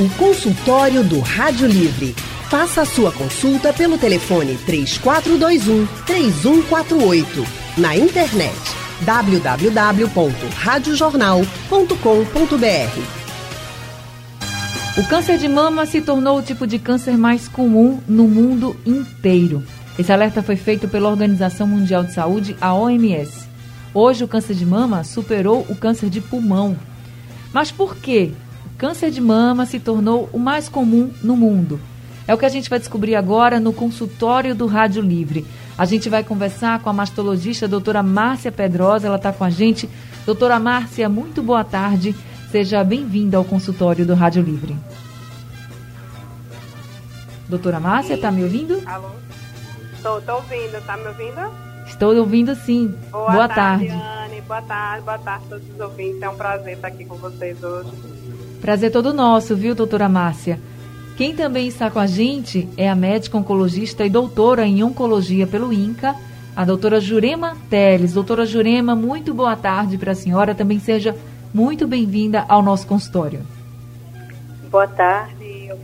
O consultório do Rádio Livre. Faça a sua consulta pelo telefone 3421 3148. Na internet www.radiojornal.com.br. O câncer de mama se tornou o tipo de câncer mais comum no mundo inteiro. Esse alerta foi feito pela Organização Mundial de Saúde, a OMS. Hoje, o câncer de mama superou o câncer de pulmão. Mas por que o câncer de mama se tornou o mais comum no mundo? É o que a gente vai descobrir agora no consultório do Rádio Livre. A gente vai conversar com a mastologista a doutora Márcia Pedrosa, ela está com a gente. Doutora Márcia, muito boa tarde. Seja bem-vinda ao consultório do Rádio Livre. Doutora Márcia, está me ouvindo? Alô? Estou ouvindo, está me ouvindo? Estou ouvindo sim. Boa, boa tarde, tarde. Anne. Boa tarde, boa tarde a todos os ouvintes. É um prazer estar aqui com vocês hoje. Prazer todo nosso, viu, doutora Márcia? Quem também está com a gente é a médica oncologista e doutora em oncologia pelo INCA, a doutora Jurema Teles. Doutora Jurema, muito boa tarde para a senhora. Também seja muito bem-vinda ao nosso consultório. Boa tarde, eu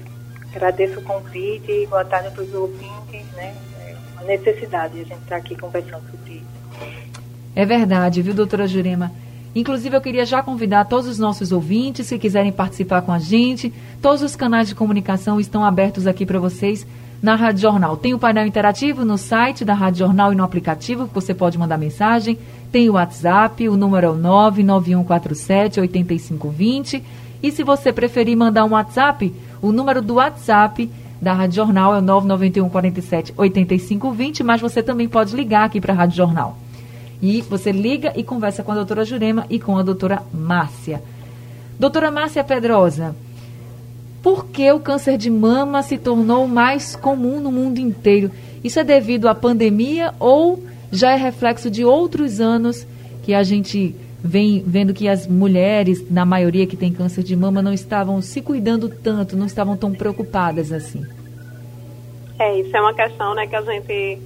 agradeço o convite. Boa tarde para os ouvintes, né? É uma necessidade a gente estar aqui conversando sobre isso. É verdade, viu, doutora Jurema? Inclusive, eu queria já convidar todos os nossos ouvintes que quiserem participar com a gente. Todos os canais de comunicação estão abertos aqui para vocês na Rádio Jornal. Tem o painel interativo no site da Rádio Jornal e no aplicativo, que você pode mandar mensagem. Tem o WhatsApp, o número é o 99147 8520. E se você preferir mandar um WhatsApp, o número do WhatsApp da Rádio Jornal é o 991 47 8520, mas você também pode ligar aqui para a Rádio Jornal. E você liga e conversa com a doutora Jurema e com a doutora Márcia. Doutora Márcia Pedrosa, por que o câncer de mama se tornou mais comum no mundo inteiro? Isso é devido à pandemia ou já é reflexo de outros anos que a gente vem vendo que as mulheres, na maioria que tem câncer de mama, não estavam se cuidando tanto, não estavam tão preocupadas assim? É, isso é uma questão né, que a gente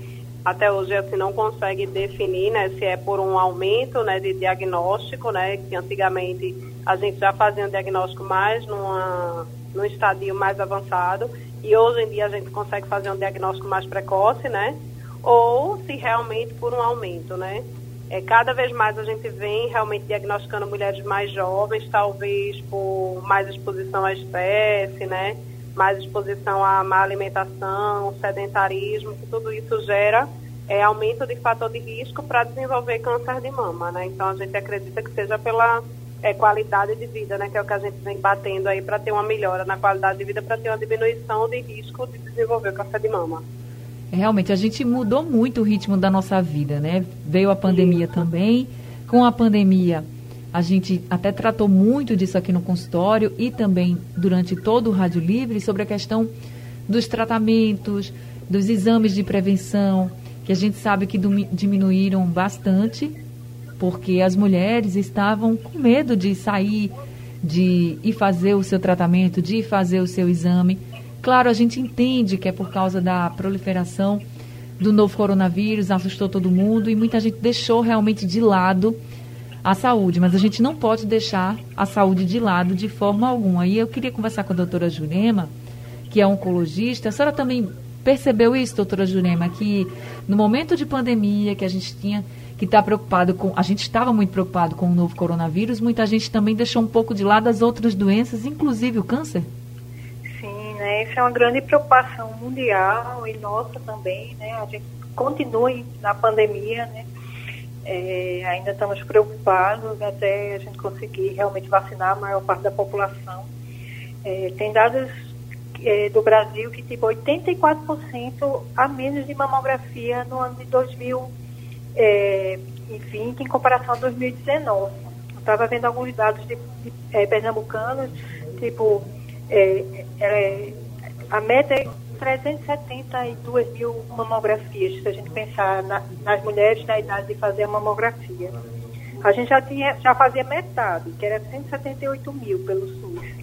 até hoje assim não consegue definir né, se é por um aumento né, de diagnóstico, né, que antigamente a gente já fazia um diagnóstico mais numa, num estadio mais avançado e hoje em dia a gente consegue fazer um diagnóstico mais precoce, né, ou se realmente por um aumento, né. É, cada vez mais a gente vem realmente diagnosticando mulheres mais jovens, talvez por mais exposição à espécie, né, mais exposição à má alimentação, sedentarismo, que tudo isso gera é, aumento de fator de risco para desenvolver câncer de mama, né? Então a gente acredita que seja pela é, qualidade de vida, né? Que é o que a gente vem batendo aí para ter uma melhora na qualidade de vida, para ter uma diminuição de risco de desenvolver câncer de mama. Realmente, a gente mudou muito o ritmo da nossa vida, né? Veio a pandemia Isso. também. Com a pandemia, a gente até tratou muito disso aqui no consultório e também durante todo o Rádio Livre sobre a questão dos tratamentos, dos exames de prevenção, que a gente sabe que diminuíram bastante, porque as mulheres estavam com medo de sair, de ir fazer o seu tratamento, de ir fazer o seu exame. Claro, a gente entende que é por causa da proliferação do novo coronavírus, assustou todo mundo e muita gente deixou realmente de lado a saúde, mas a gente não pode deixar a saúde de lado de forma alguma. E eu queria conversar com a doutora Jurema, que é oncologista. A senhora também percebeu isso, doutora Jurema, que no momento de pandemia que a gente tinha que estar tá preocupado com, a gente estava muito preocupado com o novo coronavírus, muita gente também deixou um pouco de lado as outras doenças, inclusive o câncer? Sim, né? Isso é uma grande preocupação mundial e nossa também, né? A gente continua na pandemia, né? É, ainda estamos preocupados até a gente conseguir realmente vacinar a maior parte da população. É, tem dados é, do Brasil que tipo 84% a menos de mamografia no ano de 2020 é, em comparação a 2019. Estava vendo alguns dados de, de é, pernambucanos, tipo, é, a meta é 372 mil mamografias, se a gente pensar na, nas mulheres na idade de fazer a mamografia. A gente já, tinha, já fazia metade, que era 178 mil pelo SUS.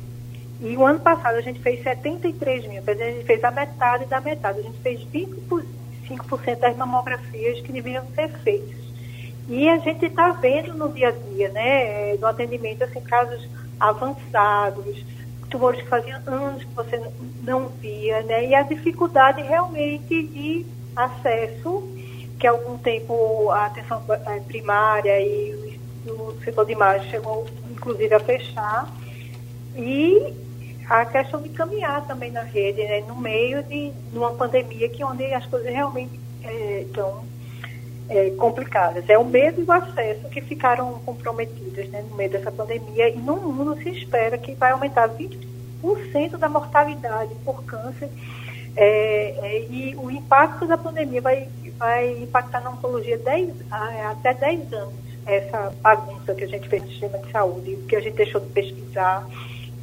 E o ano passado a gente fez 73 mil, quer dizer, a gente fez a metade da metade. A gente fez 25% das mamografias que deveriam ser feitas. E a gente está vendo no dia a dia, né, no atendimento, assim, casos avançados, tumores que faziam anos que você não via, né? E a dificuldade realmente de acesso, que há algum tempo a atenção primária e o setor de imagem chegou, inclusive, a fechar. E a questão de caminhar também na rede, né? No meio de, de uma pandemia que onde as coisas realmente é, estão é, complicadas. É o medo e o acesso que ficaram comprometidos né, no meio dessa pandemia e no mundo se espera que vai aumentar 20% da mortalidade por câncer é, é, e o impacto da pandemia vai, vai impactar na oncologia 10, até 10 anos. Essa bagunça que a gente fez no sistema de saúde, que a gente deixou de pesquisar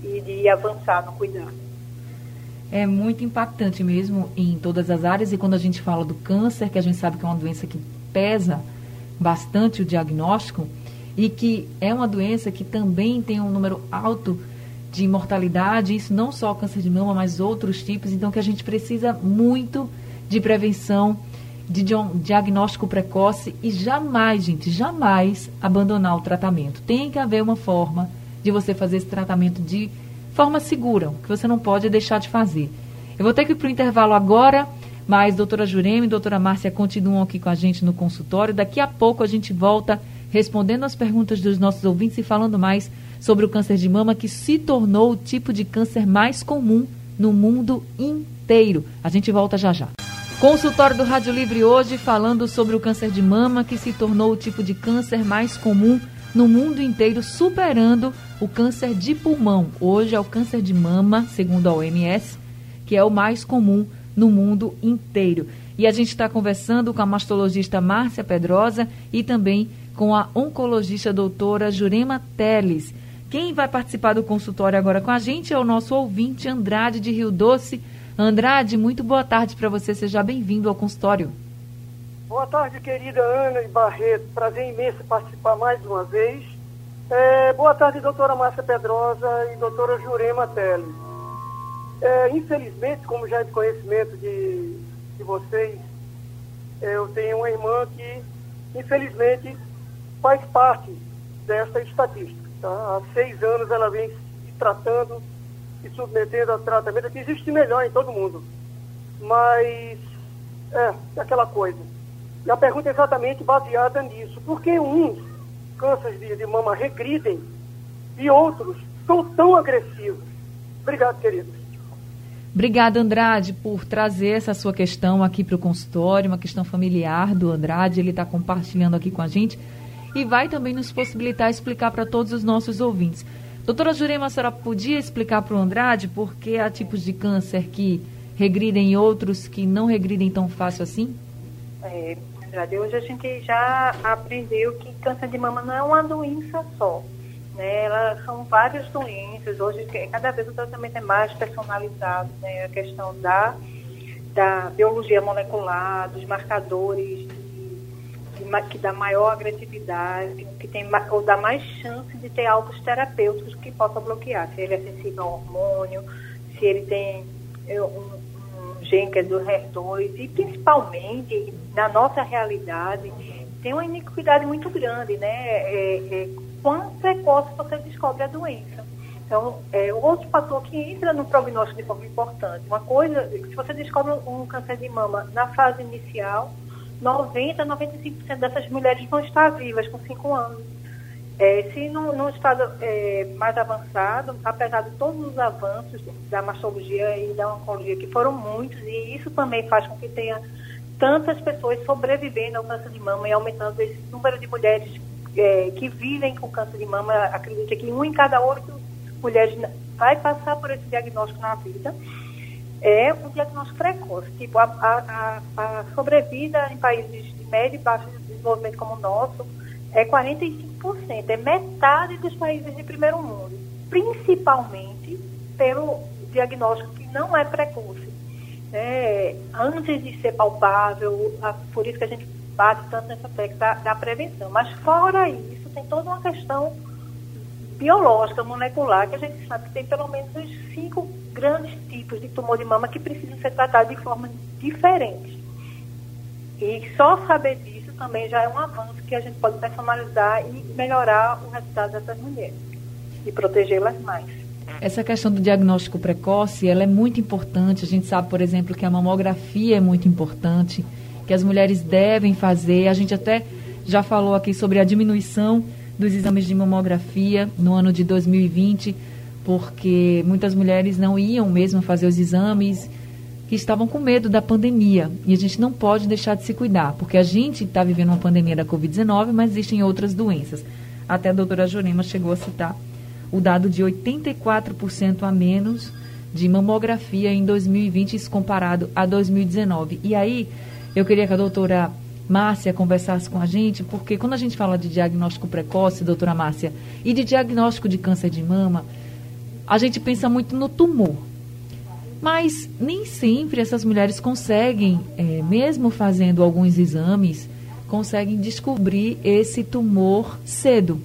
e de avançar no cuidado. É muito impactante mesmo em todas as áreas e quando a gente fala do câncer, que a gente sabe que é uma doença que pesa bastante o diagnóstico e que é uma doença que também tem um número alto de mortalidade, isso não só o câncer de mama, mas outros tipos, então que a gente precisa muito de prevenção, de diagnóstico precoce e jamais, gente, jamais abandonar o tratamento. Tem que haver uma forma de você fazer esse tratamento de forma segura, que você não pode deixar de fazer. Eu vou ter que ir para o intervalo agora. Mas doutora Jurema e doutora Márcia continuam aqui com a gente no consultório. Daqui a pouco a gente volta respondendo as perguntas dos nossos ouvintes e falando mais sobre o câncer de mama que se tornou o tipo de câncer mais comum no mundo inteiro. A gente volta já já. Consultório do Rádio Livre hoje falando sobre o câncer de mama que se tornou o tipo de câncer mais comum no mundo inteiro, superando o câncer de pulmão. Hoje é o câncer de mama, segundo a OMS, que é o mais comum no mundo inteiro. E a gente está conversando com a mastologista Márcia Pedrosa e também com a oncologista doutora Jurema Teles. Quem vai participar do consultório agora com a gente é o nosso ouvinte Andrade de Rio Doce. Andrade, muito boa tarde para você, seja bem-vindo ao consultório. Boa tarde, querida Ana e Barreto. Prazer imenso participar mais uma vez. É, boa tarde, doutora Márcia Pedrosa e doutora Jurema Teles. É, infelizmente, como já é de conhecimento de, de vocês, é, eu tenho uma irmã que, infelizmente, faz parte dessa estatística. Tá? Há seis anos ela vem se tratando e submetendo a tratamento que existe melhor em todo mundo. Mas é, é aquela coisa. E a pergunta é exatamente baseada nisso. Por que uns cânceres de, de mama regridem e outros são tão agressivos? Obrigado, queridos. Obrigada, Andrade, por trazer essa sua questão aqui para o consultório, uma questão familiar do Andrade. Ele está compartilhando aqui com a gente e vai também nos possibilitar explicar para todos os nossos ouvintes. Doutora Jurema, a senhora podia explicar para o Andrade por que há tipos de câncer que regridem e outros que não regridem tão fácil assim? É, Andrade, hoje a gente já aprendeu que câncer de mama não é uma doença só. Né, elas são várias doenças, hoje cada vez o tratamento é mais personalizado, né, a questão da, da biologia molecular, dos marcadores de, de, que dá maior agressividade, que tem ou dá mais chance de ter alvos terapêuticos que possam bloquear, se ele é sensível ao hormônio, se ele tem é, um, um gene que é do HER2 e principalmente na nossa realidade tem uma iniquidade muito grande, né? É, é, quão precoce você descobre a doença. Então, é outro fator que entra no prognóstico de forma importante. Uma coisa, se você descobre um câncer de mama na fase inicial, 90, 95% dessas mulheres vão estar vivas com 5 anos. É, se no, estado é, mais avançado, apesar de todos os avanços da mastologia e da oncologia, que foram muitos, e isso também faz com que tenha tantas pessoas sobrevivendo ao câncer de mama e aumentando esse número de mulheres é, que vivem com câncer de mama, acredita que um em cada oito mulheres vai passar por esse diagnóstico na vida, é um diagnóstico precoce. Tipo, a, a, a sobrevida em países de médio e baixo desenvolvimento como o nosso é 45%, é metade dos países de primeiro mundo, principalmente pelo diagnóstico que não é precoce. É, antes de ser palpável, a, por isso que a gente bate tanto nessa tecla da, da prevenção. Mas fora isso, tem toda uma questão biológica, molecular, que a gente sabe que tem pelo menos uns cinco grandes tipos de tumor de mama que precisam ser tratados de forma diferente. E só saber disso também já é um avanço que a gente pode personalizar e melhorar o resultado dessas mulheres e protegê-las mais. essa questão do diagnóstico precoce, ela é muito importante. A gente sabe, por exemplo, que a mamografia é muito importante, que as mulheres devem fazer. A gente até já falou aqui sobre a diminuição dos exames de mamografia no ano de 2020, porque muitas mulheres não iam mesmo fazer os exames que estavam com medo da pandemia. E a gente não pode deixar de se cuidar, porque a gente está vivendo uma pandemia da Covid-19, mas existem outras doenças. Até a doutora Jorema chegou a citar o dado de 84% a menos de mamografia em 2020, isso comparado a 2019. E aí, eu queria que a doutora Márcia conversasse com a gente, porque quando a gente fala de diagnóstico precoce, doutora Márcia, e de diagnóstico de câncer de mama, a gente pensa muito no tumor. Mas nem sempre essas mulheres conseguem, é, mesmo fazendo alguns exames, conseguem descobrir esse tumor cedo.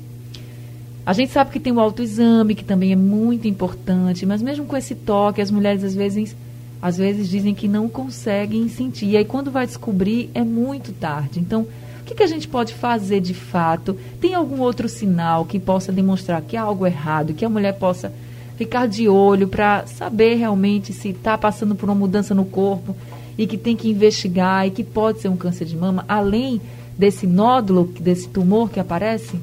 A gente sabe que tem o autoexame, que também é muito importante, mas mesmo com esse toque, as mulheres às vezes, às vezes dizem que não conseguem sentir. E aí quando vai descobrir, é muito tarde. Então, o que, que a gente pode fazer de fato? Tem algum outro sinal que possa demonstrar que há algo errado, que a mulher possa ficar de olho para saber realmente se está passando por uma mudança no corpo e que tem que investigar e que pode ser um câncer de mama, além desse nódulo, desse tumor que aparece?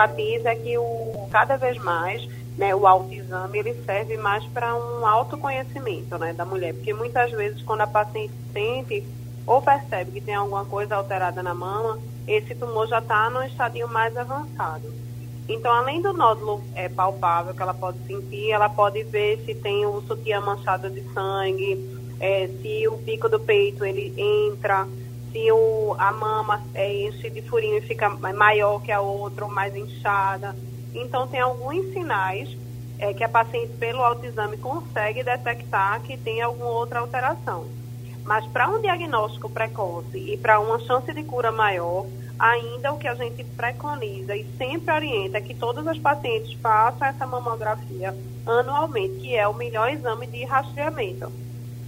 enfatiza que o, cada vez mais né, o autoexame ele serve mais para um autoconhecimento né, da mulher, porque muitas vezes quando a paciente sente ou percebe que tem alguma coisa alterada na mama, esse tumor já está no estadio mais avançado. Então, além do nódulo é, palpável que ela pode sentir, ela pode ver se tem o sutiã manchado de sangue, é, se o pico do peito ele entra, se o, a mama é, enche de furinho e fica maior que a outra ou mais inchada. Então, tem alguns sinais é, que a paciente, pelo autoexame, consegue detectar que tem alguma outra alteração. Mas para um diagnóstico precoce e para uma chance de cura maior, ainda o que a gente preconiza e sempre orienta é que todas as pacientes façam essa mamografia anualmente, que é o melhor exame de rastreamento.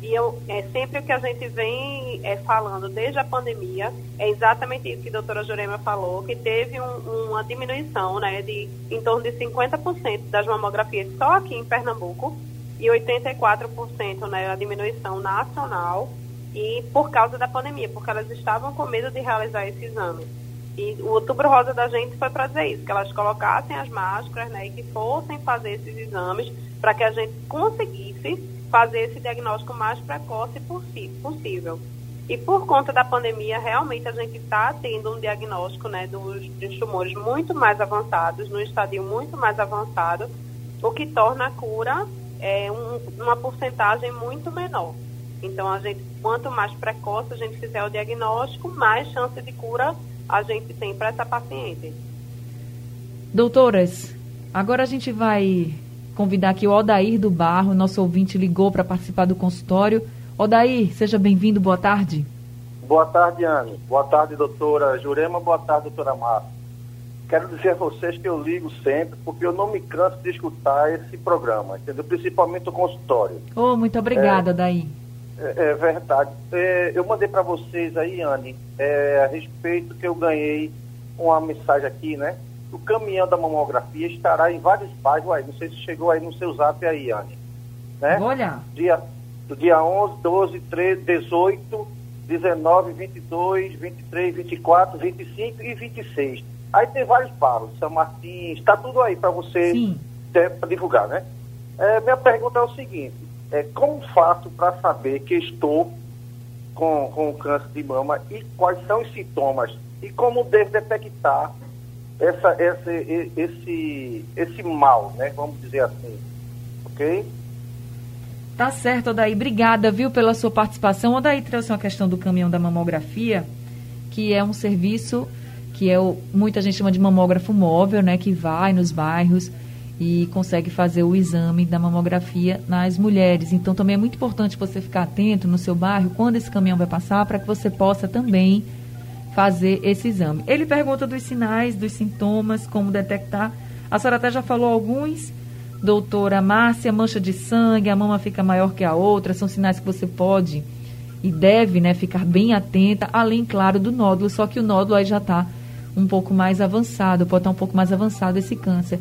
E eu, é, sempre o que a gente vem é, falando desde a pandemia é exatamente isso que a doutora Jurema falou, que teve um, uma diminuição né, de em torno de 50% das mamografias só aqui em Pernambuco e 84% né, a diminuição nacional e por causa da pandemia, porque elas estavam com medo de realizar esse exame. E o outubro rosa da gente foi para dizer isso, que elas colocassem as máscaras né, e que fossem fazer esses exames para que a gente conseguisse fazer esse diagnóstico mais precoce possível. E por conta da pandemia, realmente a gente está tendo um diagnóstico né, dos, dos, tumores muito mais avançados, no estadio muito mais avançado, o que torna a cura é, um, uma porcentagem muito menor. Então, a gente, quanto mais precoce a gente fizer o diagnóstico, mais chance de cura a gente tem para essa paciente. Doutoras, agora a gente vai convidar aqui o Odair do Barro, nosso ouvinte ligou para participar do consultório. Odair, seja bem-vindo, boa tarde. Boa tarde, Anne. Boa tarde, doutora Jurema. Boa tarde, doutora Márcia. Quero dizer a vocês que eu ligo sempre, porque eu não me canso de escutar esse programa, entendeu? Principalmente o consultório. Oh, muito obrigada, é, Odair. É, é verdade. É, eu mandei para vocês aí, Anne, é, a respeito que eu ganhei uma mensagem aqui, né? O caminhão da mamografia estará em vários bairros aí. Não sei se chegou aí no seu zap aí, Anne. Né? Vou olhar. Dia, do dia 11, 12, 13, 18, 19, 22, 23, 24, 25 e 26. Aí tem vários bairros, São Martins, está tudo aí para você divulgar, né? É, minha pergunta é o seguinte, é, como faço para saber que estou com, com câncer de mama e quais são os sintomas e como devo detectar essa, esse, esse, esse mal, né? Vamos dizer assim. Ok? Tá certo, Odaí. Obrigada, viu, pela sua participação. Odaí trouxe uma questão do caminhão da mamografia, que é um serviço que é o, muita gente chama de mamógrafo móvel, né? Que vai nos bairros e consegue fazer o exame da mamografia nas mulheres. Então também é muito importante você ficar atento no seu bairro quando esse caminhão vai passar para que você possa também fazer esse exame. Ele pergunta dos sinais, dos sintomas, como detectar. A senhora até já falou alguns. Doutora Márcia, mancha de sangue, a mama fica maior que a outra, são sinais que você pode e deve né, ficar bem atenta, além, claro, do nódulo, só que o nódulo aí já está um pouco mais avançado, pode estar um pouco mais avançado esse câncer.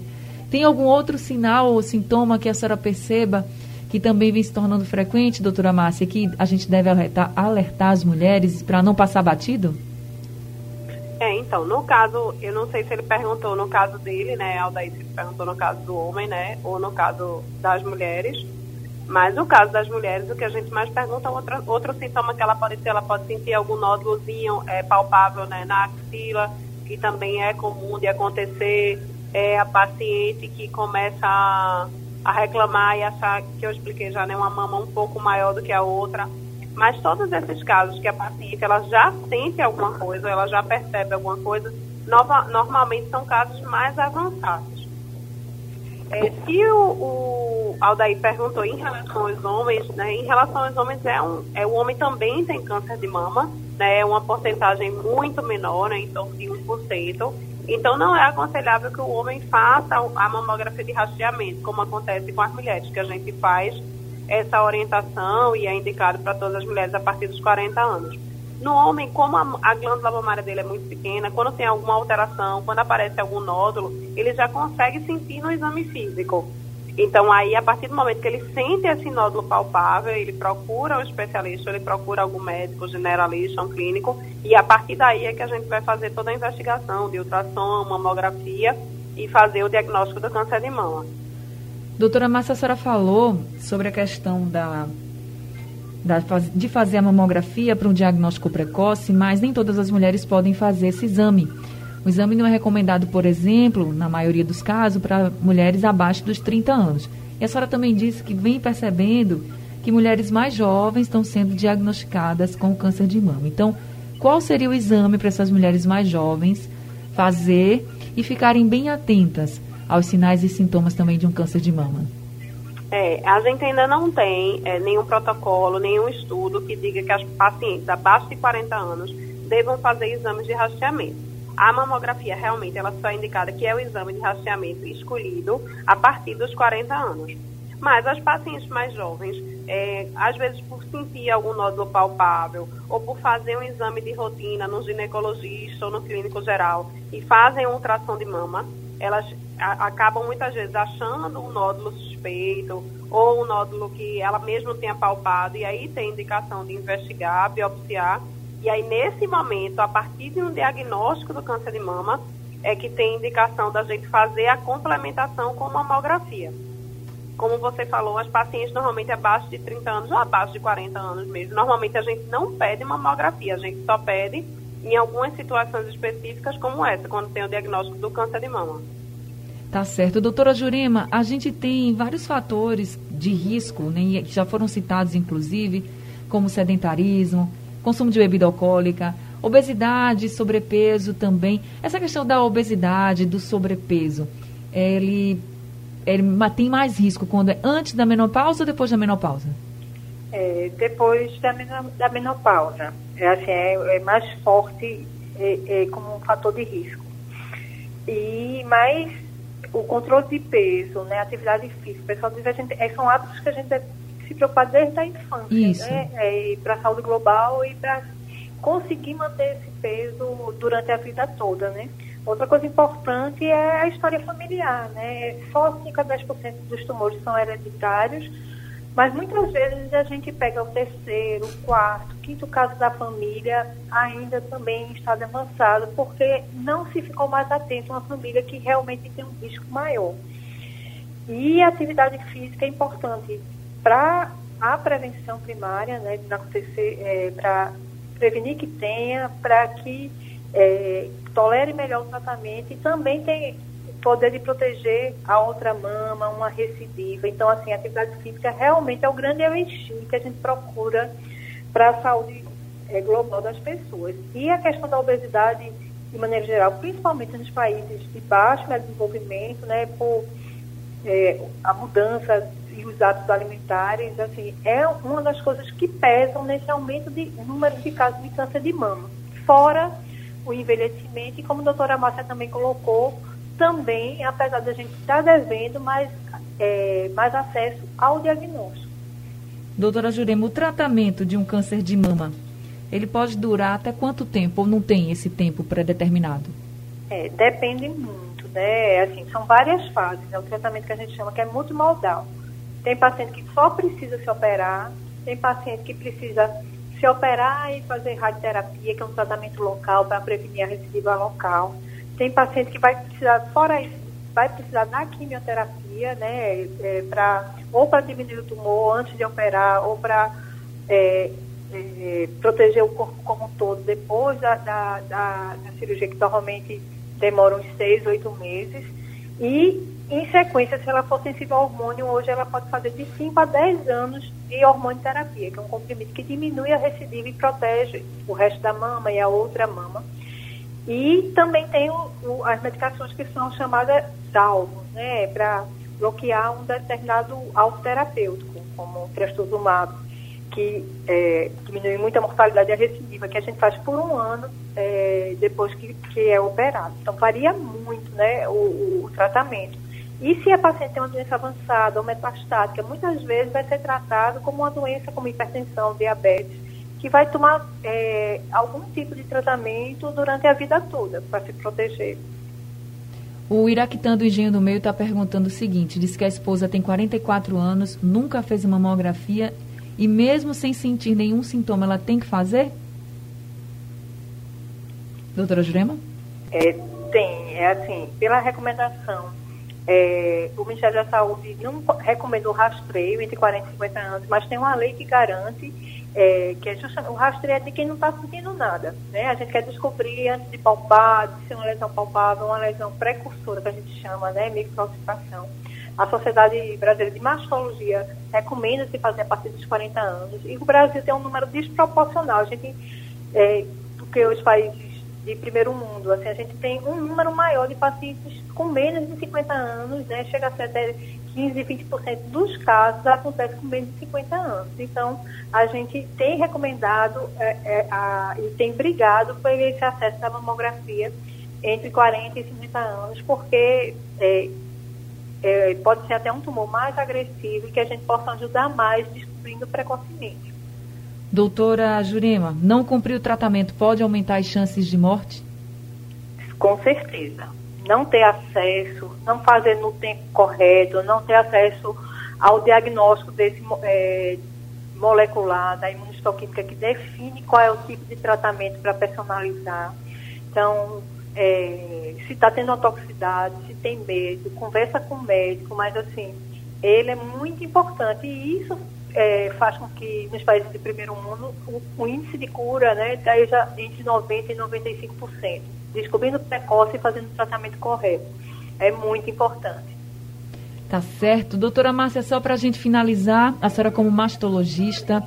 Tem algum outro sinal ou sintoma que a senhora perceba que também vem se tornando frequente, doutora Márcia, que a gente deve alertar, alertar as mulheres para não passar batido? É, então, no caso, eu não sei se ele perguntou no caso dele, né, Aldair, se ele perguntou no caso do homem, né, ou no caso das mulheres, mas no caso das mulheres, o que a gente mais pergunta é outro, outro sintoma que ela pode ter, ela pode sentir algum nódulozinho é, palpável, né, na axila, que também é comum de acontecer, é a paciente que começa a, a reclamar e achar que eu expliquei já, né, uma mama um pouco maior do que a outra, mas todos esses casos que a paciente ela já sente alguma coisa, ela já percebe alguma coisa, nova, normalmente são casos mais avançados. É, se o, o Aldair perguntou em relação aos homens, né, em relação aos homens, é um, é, o homem também tem câncer de mama, né, é uma porcentagem muito menor, né, em torno de 1%. Então, não é aconselhável que o homem faça a mamografia de rastreamento, como acontece com as mulheres, que a gente faz essa orientação e é indicado para todas as mulheres a partir dos 40 anos. No homem, como a, a, glândula mamária dele é muito pequena, quando tem alguma alteração, quando aparece algum nódulo, ele já consegue sentir no exame físico. Então, aí, a partir do momento que ele sente esse nódulo palpável, ele procura o especialista, ele procura algum médico, generalista, um clínico, e a partir daí é que a gente vai fazer toda a investigação de ultrassom, mamografia e fazer o diagnóstico do câncer de mama. Doutora Márcia, a senhora falou sobre a questão da, da de fazer a mamografia para um diagnóstico precoce, mas nem todas as mulheres podem fazer esse exame. O exame não é recomendado, por exemplo, na maioria dos casos, para mulheres abaixo dos 30 anos. E a senhora também disse que vem percebendo que mulheres mais jovens estão sendo diagnosticadas com câncer de mama. Então, qual seria o exame para essas mulheres mais jovens fazer e ficarem bem atentas aos sinais e sintomas também de um câncer de mama? É, a gente ainda não tem é, nenhum protocolo, nenhum estudo que diga que as pacientes abaixo de 40 anos devam fazer exames de rastreamento. A mamografia realmente ela só é indicada que é o exame de rastreamento escolhido a partir dos 40 anos. Mas as pacientes mais jovens, é, às vezes por sentir algum nódulo palpável ou por fazer um exame de rotina no ginecologista ou no clínico geral e fazem um ultrassom de mama, elas a, acabam muitas vezes achando um nódulo suspeito ou um nódulo que ela mesma tenha palpado e aí tem indicação de investigar, biopsiar. E aí, nesse momento, a partir de um diagnóstico do câncer de mama, é que tem indicação da gente fazer a complementação com mamografia. Como você falou, as pacientes normalmente abaixo de 30 anos ou abaixo de 40 anos mesmo, normalmente a gente não pede mamografia, a gente só pede em algumas situações específicas como essa, quando tem o diagnóstico do câncer de mama. Tá certo. Doutora Jurema, a gente tem vários fatores de risco, né, que já foram citados, inclusive, como sedentarismo, consumo de bebida alcoólica, obesidade, sobrepeso também. Essa questão da obesidade, do sobrepeso, ele, ele tem mais risco quando é antes da menopausa ou depois da menopausa? É, depois da, da menopausa. É, assim, é, é mais forte é, é, como um fator de risco. E mais o controle de peso, né, atividade física, o pessoal diz a gente, é, são hábitos que a gente deve se preocupar desde a infância, Isso. né, é, para a saúde global e para conseguir manter esse peso durante a vida toda, né. Outra coisa importante é a história familiar, né, só 5 a 10% dos tumores são hereditários, mas muitas vezes a gente pega o terceiro, o quarto, quinto caso da família ainda também em estado avançado, porque não se ficou mais atento a uma família que realmente tem um risco maior. E a atividade física é importante para a prevenção primária, né, acontecer, é, para prevenir que tenha, para que é, tolere melhor o tratamento e também tem poder de proteger a outra mama, uma recidiva. Então, assim, a atividade física realmente é o grande elixir que a gente procura para a saúde é, global das pessoas. E a questão da obesidade, de maneira geral, principalmente nos países de baixo desenvolvimento, né, por é, a mudança e os hábitos alimentares, assim, é uma das coisas que pesam nesse aumento de número de casos de câncer de mama. Fora o envelhecimento, e como a doutora Márcia também colocou, também, apesar de a gente estar devendo, mais, é, mais acesso ao diagnóstico. Doutora Jurema, o tratamento de um câncer de mama, ele pode durar até quanto tempo ou não tem esse tempo pré-determinado? É, depende muito, né? Assim, são várias fases. É né? o tratamento que a gente chama que é multimodal. Tem paciente que só precisa se operar, tem paciente que precisa se operar e fazer radioterapia, que é um tratamento local para prevenir a recidiva local. Tem paciente que vai precisar, fora isso, vai precisar da quimioterapia, né, é, pra, ou para diminuir o tumor antes de operar, ou para é, é, proteger o corpo como um todo depois da, da, da, da cirurgia, que normalmente demora uns seis, oito meses. E, em sequência, se ela for sensível ao hormônio, hoje ela pode fazer de 5 a 10 anos de hormonioterapia, que é um comprimido que diminui a recidiva e protege o resto da mama e a outra mama. E também tem o, o, as medicações que são chamadas salvos, né, para bloquear um determinado alvo terapêutico, como o trastuzumab, que é, diminui muito a mortalidade recidiva, que a gente faz por um ano é, depois que, que é operado. Então, varia muito né, o, o, tratamento. E se a paciente tem uma doença avançada ou metastática, muitas vezes vai ser tratado como uma doença como hipertensão, diabetes, que vai tomar é, algum tipo de tratamento durante a vida toda para se proteger. O Iraquitã do Engenho do Meio está perguntando o seguinte: diz que a esposa tem 44 anos, nunca fez uma mamografia e, mesmo sem sentir nenhum sintoma, ela tem que fazer? Doutora Jurema? É, tem, é assim, pela recomendação é, o Ministério da Saúde não recomendou rastreio entre 40 e 50 anos, mas tem uma lei que garante é, que é justamente, o rastreio é de quem não está sentindo nada. Né? A gente quer descobrir antes de palpar, de ser uma lesão palpável, uma lesão precursora, que a gente chama, né, microocitação. A Sociedade Brasileira de Mastologia recomenda se fazer a partir dos 40 anos. E o Brasil tem um número desproporcional. A gente, é, do que os países de primeiro mundo. Assim, a gente tem um número maior de pacientes com menos de 50 anos, né? Chega a ser até 15, 20% dos casos acontece com menos de 50 anos. Então, a gente tem recomendado é, é, a, e tem brigado por esse acesso à mamografia entre 40 e 50 anos, porque é, é, pode ser até um tumor mais agressivo e que a gente possa ajudar mais descobrindo precocemente. Doutora Jurema, não cumprir o tratamento pode aumentar as chances de morte? Com certeza. Não ter acesso, não fazer no tempo correto, não ter acesso ao diagnóstico desse é, molecular, da imunistoquímica, que define qual é o tipo de tratamento para personalizar. Então, é, se está tendo toxicidade, se tem medo, conversa com o médico, mas assim, ele é muito importante e isso é, faz com que nos países de primeiro mundo o, o índice de cura né, esteja entre 90% e 95%. Descobrindo precoce e fazendo o tratamento correto. É muito importante. Tá certo. Doutora Márcia, só para a gente finalizar, a senhora como mastologista,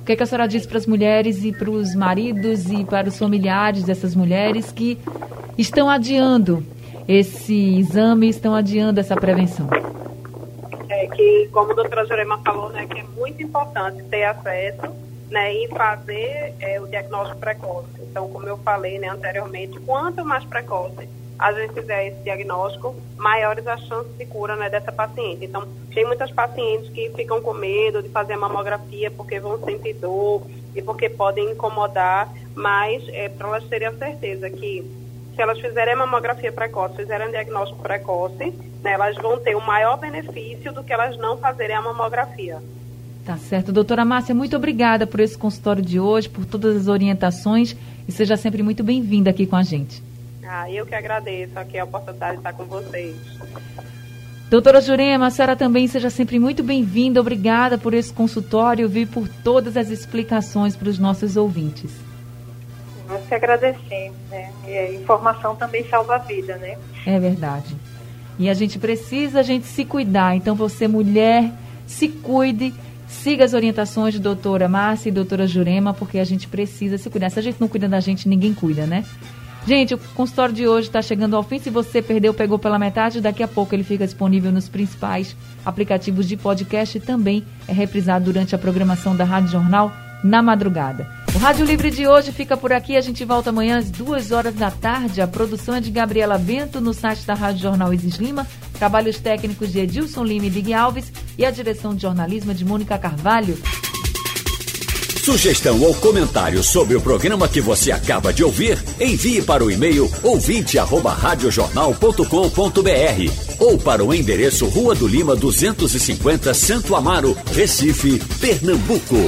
o que, é que a senhora diz para as mulheres e para os maridos e para os familiares dessas mulheres que estão adiando esse exame, estão adiando essa prevenção? Que, como a doutora Jurema falou, né, que é muito importante ter acesso né, e fazer é, o diagnóstico precoce. Então, como eu falei né, anteriormente, quanto mais precoce a gente fizer esse diagnóstico, maiores as chances de cura né, dessa paciente. Então, tem muitas pacientes que ficam com medo de fazer a mamografia porque vão sentir dor e porque podem incomodar, mas é, para elas terem a certeza que se elas fizerem a mamografia precoce, fizerem um diagnóstico precoce, né, elas vão ter um maior benefício do que elas não fazerem a mamografia. Tá certo. Doutora Márcia, muito obrigada por esse consultório de hoje, por todas as orientações e seja sempre muito bem-vinda aqui com a gente. Ah, eu que agradeço aqui a oportunidade de estar com vocês. Doutora Jurema, a senhora também seja sempre muito bem-vinda. Obrigada por esse consultório e por todas as explicações para os nossos ouvintes. Nós que agradecemos, né? E a informação também salva a vida, né? É verdade. E a gente precisa a gente se cuidar. Então você, mulher, se cuide, siga as orientações de doutora Márcia e doutora Jurema, porque a gente precisa se cuidar. Se a gente não cuida da gente, ninguém cuida, né? Gente, o consultório de hoje está chegando ao fim. Se você perdeu, pegou pela metade, daqui a pouco ele fica disponível nos principais aplicativos de podcast e também é reprisado durante a programação da Rádio Jornal na madrugada. Rádio Livre de hoje fica por aqui. A gente volta amanhã às duas horas da tarde. A produção é de Gabriela Bento no site da Rádio Jornal Isis Lima. Trabalhos técnicos de Edilson Lima e Big Alves. E a direção de jornalismo é de Mônica Carvalho. Sugestão ou comentário sobre o programa que você acaba de ouvir, envie para o e-mail ouvinte@radiojornal.com.br ou para o endereço Rua do Lima 250, Santo Amaro, Recife, Pernambuco.